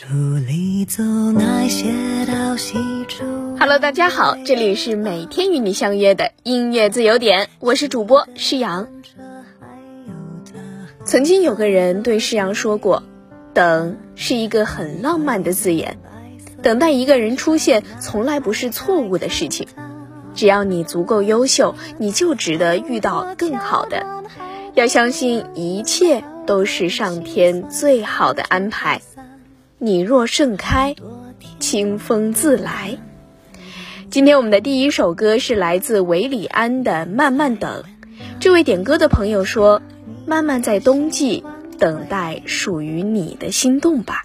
书里走那些到西处。Hello，大家好，这里是每天与你相约的音乐自由点，我是主播诗阳。曾经有个人对诗阳说过，等是一个很浪漫的字眼，等待一个人出现从来不是错误的事情。只要你足够优秀，你就值得遇到更好的。要相信一切都是上天最好的安排。你若盛开，清风自来。今天我们的第一首歌是来自韦礼安的《慢慢等》。这位点歌的朋友说：“慢慢在冬季等待属于你的心动吧。”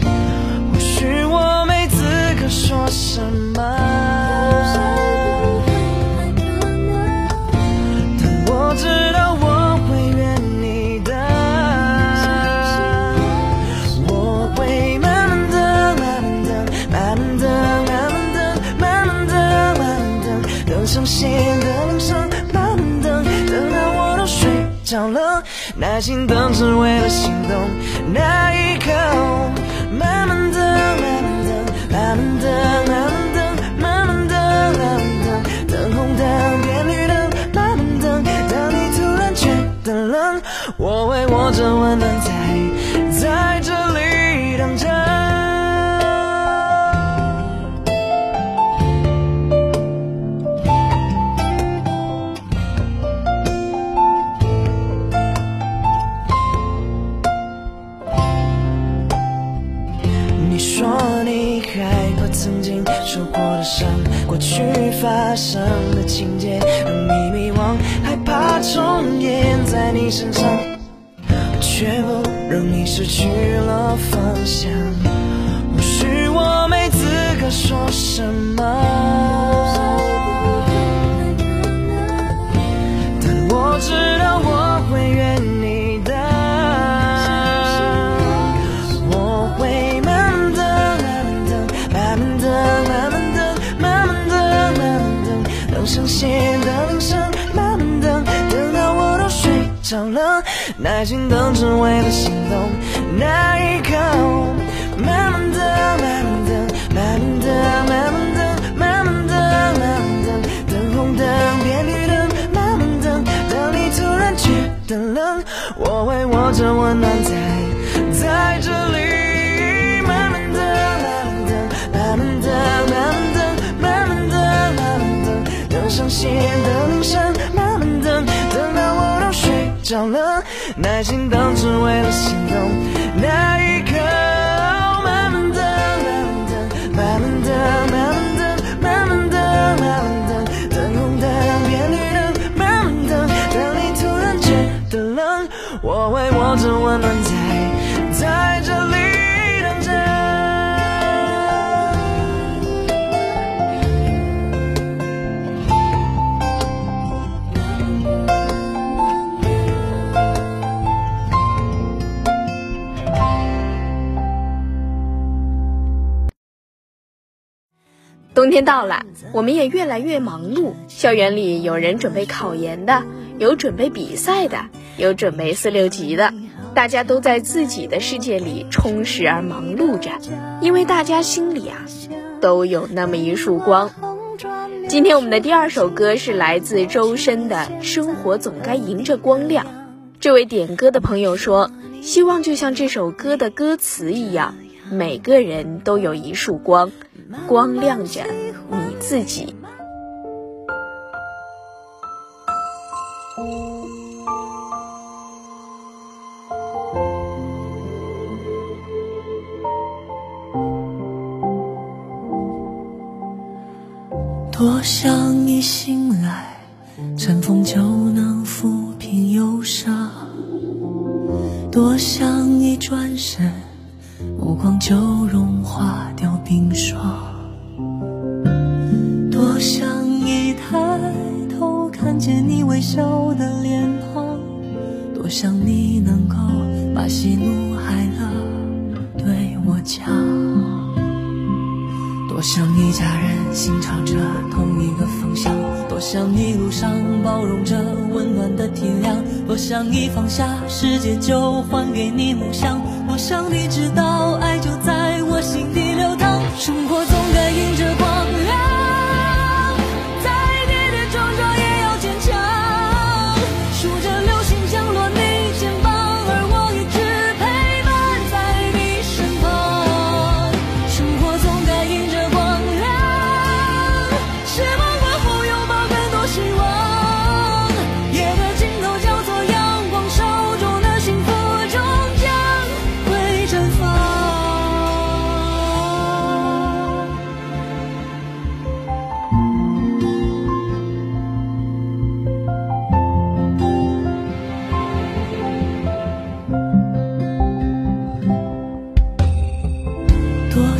是我没资格说什么，但我知道我会怨你的。我会慢慢等，慢慢等，慢慢等，慢慢等，慢慢等，慢慢等，等上线的铃声，慢慢等，等到我都睡着了，耐心等只为了心动那一刻。这温暖在在这里等着。你说你害怕曾经受过的伤，过去发生的情节让你迷惘，害怕重演在你身上，却不让你失去了方向。或许我没资格说什么，耐心等只为了心动那一刻。慢慢等，慢慢等，慢慢等，慢慢等，慢慢等，慢慢等，等红灯变绿灯，慢慢等，当你突然觉得冷，我会握着温暖在在这里慢慢的、慢慢的、慢慢的、慢慢的、慢慢的等上线的铃声，着了，耐心等只为了心动那一刻。慢慢的、慢慢的、慢慢的、慢慢的、慢慢的，等红灯变绿灯，慢慢等，等你突然觉得冷，我会握着温暖在冬天到了，我们也越来越忙碌。校园里有人准备考研的，有准备比赛的，有准备四六级的，大家都在自己的世界里充实而忙碌着，因为大家心里啊，都有那么一束光。今天我们的第二首歌是来自周深的《生活总该迎着光亮》。这位点歌的朋友说，希望就像这首歌的歌词一样，每个人都有一束光。光亮着你自己。多想一醒来，晨风就能抚平忧伤；多想一转身，目光就融化掉冰霜。多想一抬头看见你微笑的脸庞，多想你能够把喜怒哀乐对我讲。多想一家人心朝着同一个方向，多想一路上包容着温暖的体谅，多想一放下世界就还给你梦想，我想你知道爱就在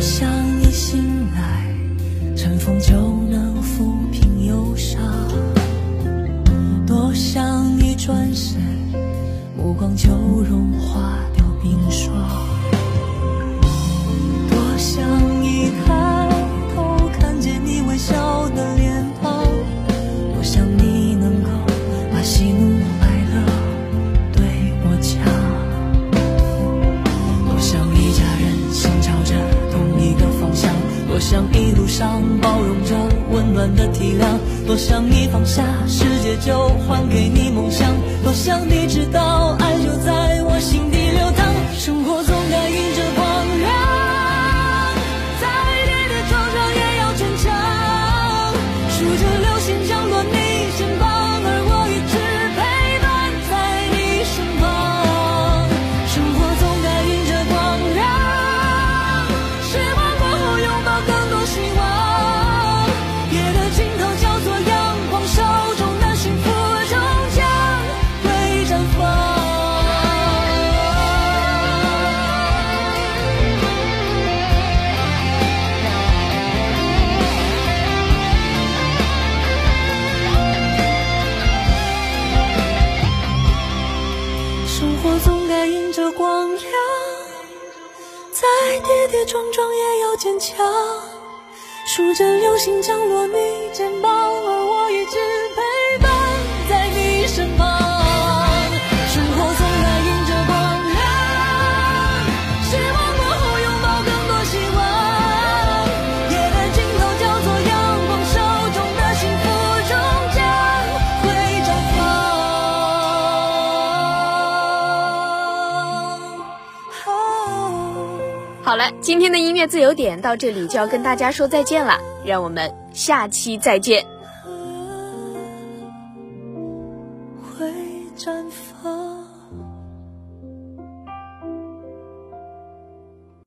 想一醒来，晨风就能抚平忧伤；多想一转身，目光就融化掉冰霜；想你放下世界就还给你梦想，多想你知道爱就在我心底流淌，生活总该跌跌撞撞也要坚强，数着流星降落你肩膀，而我好了，今天的音乐自由点到这里就要跟大家说再见了，让我们下期再见。